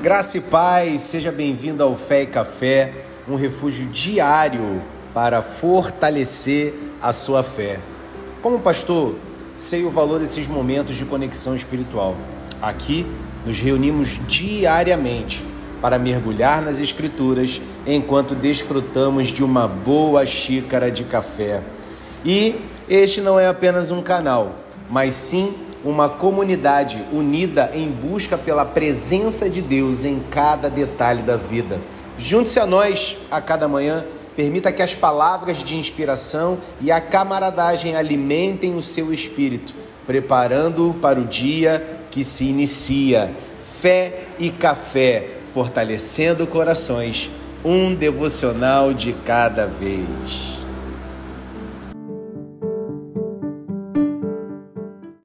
Graça e paz, seja bem-vindo ao Fé e Café, um refúgio diário para fortalecer a sua fé. Como pastor, sei o valor desses momentos de conexão espiritual. Aqui nos reunimos diariamente para mergulhar nas Escrituras enquanto desfrutamos de uma boa xícara de café. E este não é apenas um canal, mas sim uma comunidade unida em busca pela presença de Deus em cada detalhe da vida. Junte-se a nós a cada manhã, permita que as palavras de inspiração e a camaradagem alimentem o seu espírito, preparando-o para o dia que se inicia. Fé e café, fortalecendo corações, um devocional de cada vez.